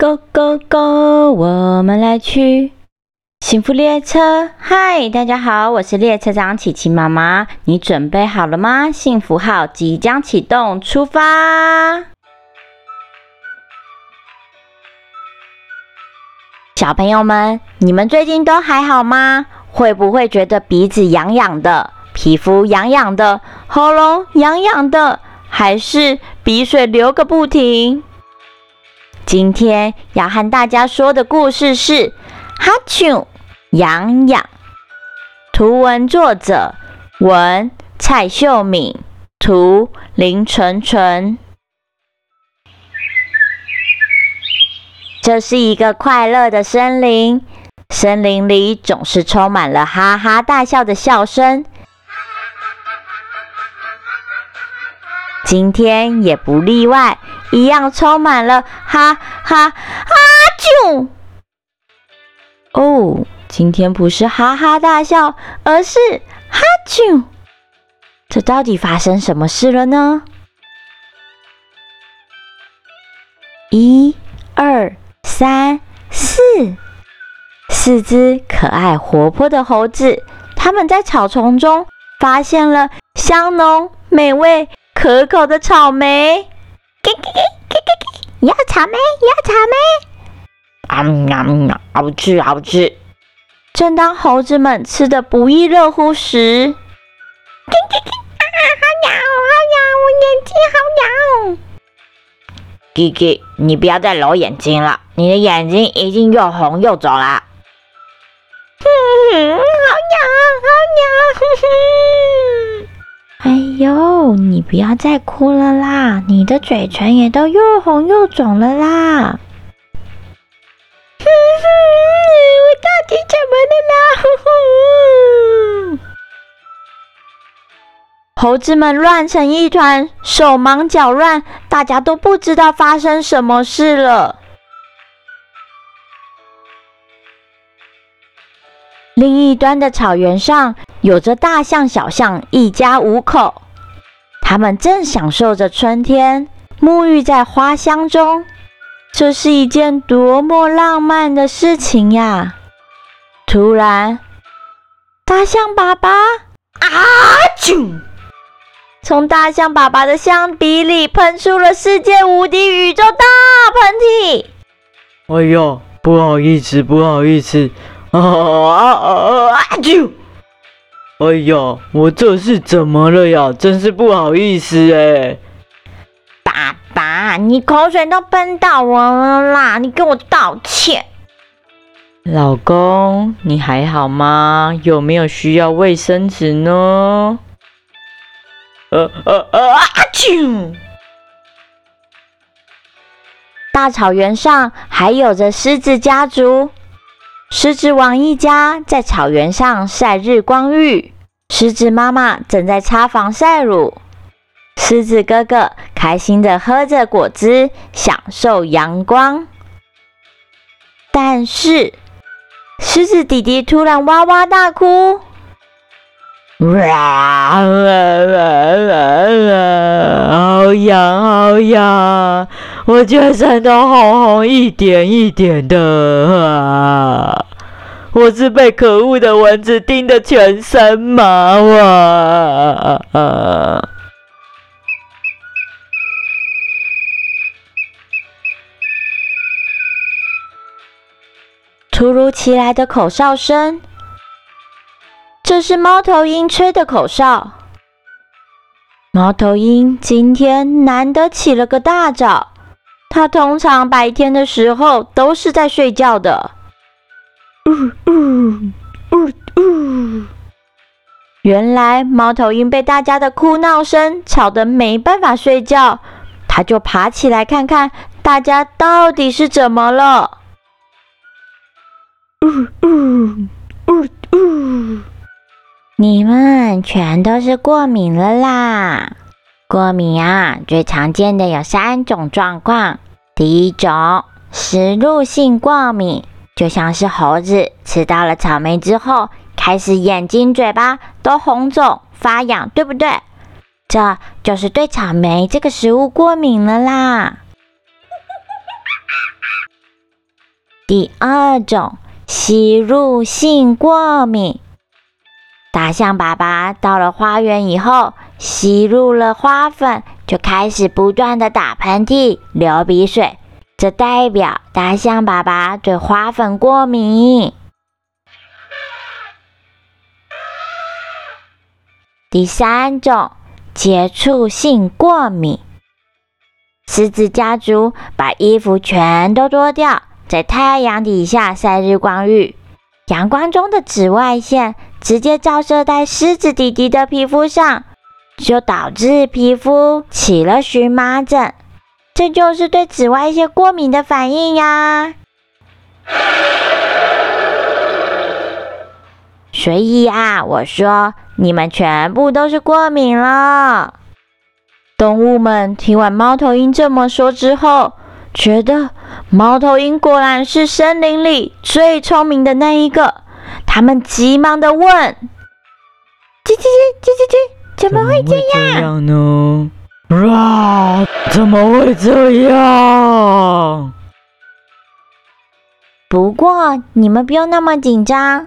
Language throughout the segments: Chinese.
Go Go Go，我们来去幸福列车。嗨，大家好，我是列车长琪琪妈妈。你准备好了吗？幸福号即将启动，出发！小朋友们，你们最近都还好吗？会不会觉得鼻子痒痒的，皮肤痒痒的，喉咙痒痒的，还是鼻水流个不停？今天要和大家说的故事是《哈啾痒痒》，图文作者文蔡秀敏，图林纯纯。这是一个快乐的森林，森林里总是充满了哈哈大笑的笑声。今天也不例外，一样充满了哈哈哈啾！哦，今天不是哈哈大笑，而是哈啾！这到底发生什么事了呢？一、二、三、四，四只可爱活泼的猴子，它们在草丛中发现了香浓美味。可口的草莓，给给给给给给，要草莓要草莓，啊呀好吃好吃！正当猴子们吃的不亦乐乎时，给给给，啊好痒好痒，我眼睛好痒！给给，你不要再揉眼睛了，你的眼睛已经又红又肿了。嗯，好痒好痒，哼哼。哎呦，你不要再哭了啦！你的嘴唇也都又红又肿了啦！哼哼，我到底怎么了猴子们乱成一团，手忙脚乱，大家都不知道发生什么事了。另一端的草原上。有着大象、小象一家五口，他们正享受着春天，沐浴在花香中。这是一件多么浪漫的事情呀！突然，大象爸爸啊啾！从大象爸爸的象鼻里喷出了世界无敌宇宙大喷嚏！哎呦，不好意思，不好意思！啊啊啊啊啾！哎呀，我这是怎么了呀？真是不好意思哎！爸爸，你口水都喷到我了啦！你给我道歉。老公，你还好吗？有没有需要卫生纸呢？呃呃呃啊啾！大草原上还有着狮子家族。狮子王一家在草原上晒日光浴，狮子妈妈正在擦防晒乳，狮子哥哥开心的喝着果汁，享受阳光。但是，狮子弟弟突然哇哇大哭，哇！好痒，好痒！我全身都红红一点一点的，我是被可恶的蚊子叮的全身麻哇！突如其来的口哨声，这是猫头鹰吹的口哨。猫头鹰今天难得起了个大早。它通常白天的时候都是在睡觉的。呜呜呜呜！原来猫头鹰被大家的哭闹声吵得没办法睡觉，它就爬起来看看大家到底是怎么了。呜呜呜呜！你们全都是过敏了啦！过敏啊，最常见的有三种状况。第一种，食入性过敏，就像是猴子吃到了草莓之后，开始眼睛、嘴巴都红肿、发痒，对不对？这就是对草莓这个食物过敏了啦。第二种，吸入性过敏。大象爸爸到了花园以后，吸入了花粉，就开始不断的打喷嚏、流鼻水，这代表大象爸爸对花粉过敏。第三种，接触性过敏。狮子家族把衣服全都脱掉，在太阳底下晒日光浴，阳光中的紫外线直接照射在狮子弟弟的皮肤上，就导致皮肤起了荨麻疹，这就是对紫外线过敏的反应呀。所以啊，我说你们全部都是过敏了。动物们听完猫头鹰这么说之后，觉得猫头鹰果然是森林里最聪明的那一个。他们急忙的问：“叽叽叽叽叽叽，怎么会这样呢？啊，怎么会这样？”不过你们不用那么紧张。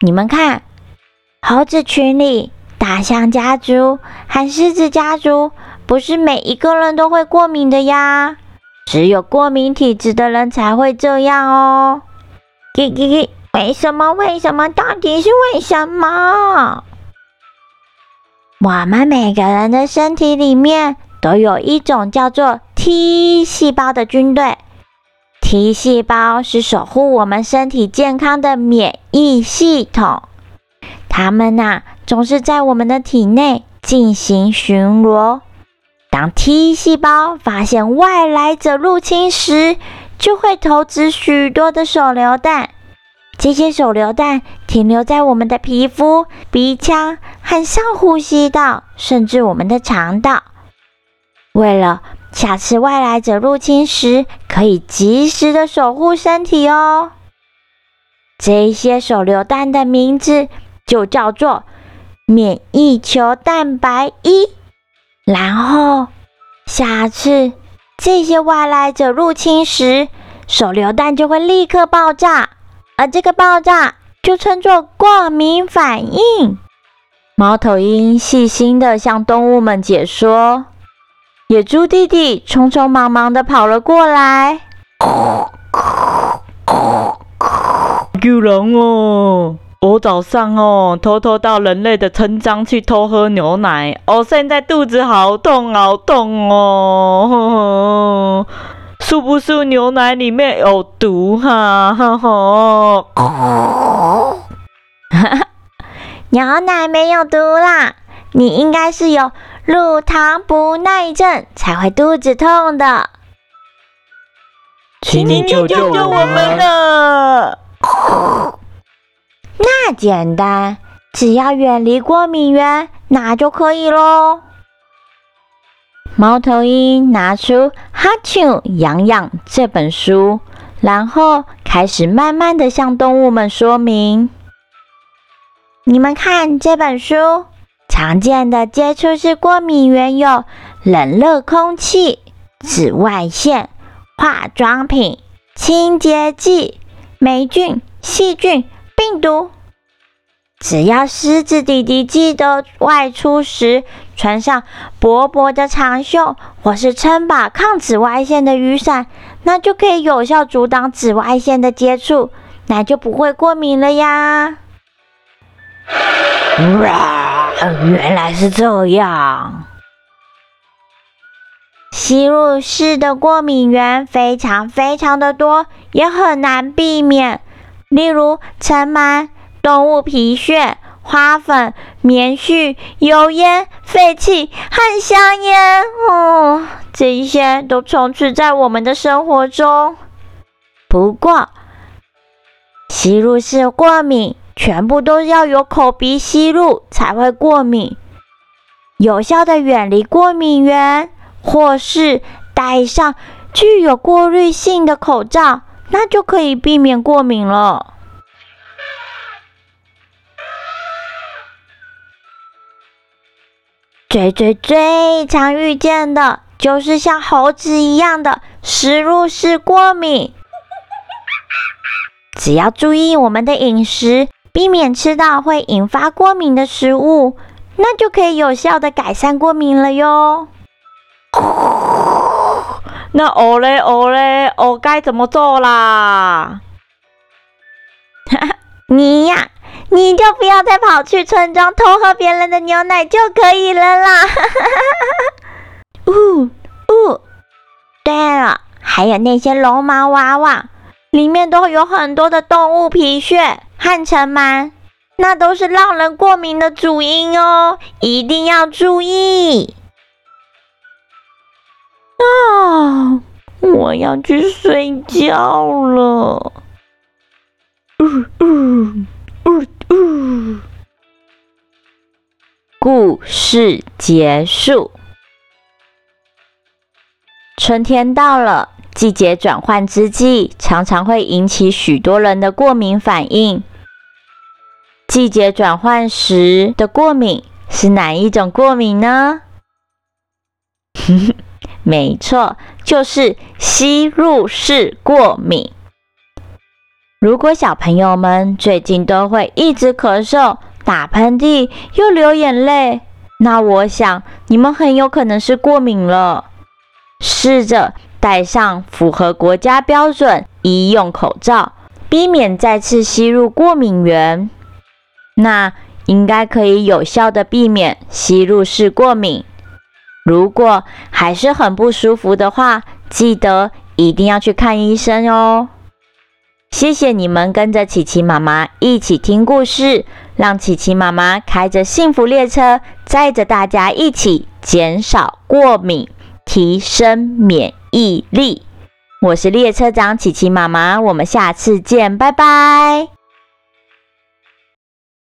你们看，猴子群里。大象家族和狮子家族不是每一个人都会过敏的呀，只有过敏体质的人才会这样哦。叽叽叽，为什么？为什么？到底是为什么？我们每个人的身体里面都有一种叫做 T 细胞的军队，T 细胞是守护我们身体健康的免疫系统，它们呐。总是在我们的体内进行巡逻。当 T 细胞发现外来者入侵时，就会投掷许多的手榴弹。这些手榴弹停留在我们的皮肤、鼻腔和上呼吸道，甚至我们的肠道。为了下次外来者入侵时，可以及时的守护身体哦。这些手榴弹的名字就叫做。免疫球蛋白一，然后下次这些外来者入侵时，手榴弹就会立刻爆炸，而这个爆炸就称作过敏反应。猫头鹰细心的向动物们解说，野猪弟弟匆匆忙忙的跑了过来，救人哦！我早上哦，偷偷到人类的村庄去偷喝牛奶，我现在肚子好痛好痛哦，是不是牛奶里面有毒哈？哈哈，牛奶没有毒啦，你应该是有乳糖不耐症才会肚子痛的，请你救救我们了。那简单，只要远离过敏源，那就可以喽。猫头鹰拿出《哈丘痒痒》这本书，然后开始慢慢的向动物们说明：你们看这本书，常见的接触式过敏原有冷热空气、紫外线、化妆品、清洁剂、霉菌、细菌。病毒，只要狮子弟弟记得外出时穿上薄薄的长袖，或是撑把抗紫外线的雨伞，那就可以有效阻挡紫外线的接触，那就不会过敏了呀。哇，原来是这样。吸入式的过敏源非常非常的多，也很难避免。例如尘螨、动物皮屑、花粉、棉絮、油烟、废气和香烟，哦，这一些都充斥在我们的生活中。不过，吸入式过敏全部都要有口鼻吸入才会过敏。有效的远离过敏源，或是戴上具有过滤性的口罩。那就可以避免过敏了。最最最常遇见的就是像猴子一样的食入式过敏。只要注意我们的饮食，避免吃到会引发过敏的食物，那就可以有效的改善过敏了哟。那我嘞，我嘞，我该怎么做啦？你呀，你就不要再跑去村庄偷喝别人的牛奶就可以了啦。呜呜，对了，还有那些绒毛娃娃，里面都有很多的动物皮屑和尘螨，那都是让人过敏的主因哦，一定要注意。啊，我要去睡觉了。嗯嗯嗯嗯，故事结束。春天到了，季节转换之际，常常会引起许多人的过敏反应。季节转换时的过敏是哪一种过敏呢？没错，就是吸入式过敏。如果小朋友们最近都会一直咳嗽、打喷嚏又流眼泪，那我想你们很有可能是过敏了。试着戴上符合国家标准医用口罩，避免再次吸入过敏源，那应该可以有效的避免吸入式过敏。如果还是很不舒服的话，记得一定要去看医生哦。谢谢你们跟着琪琪妈妈一起听故事，让琪琪妈妈开着幸福列车，载着大家一起减少过敏，提升免毅力。我是列车长琪琪妈妈，我们下次见，拜拜。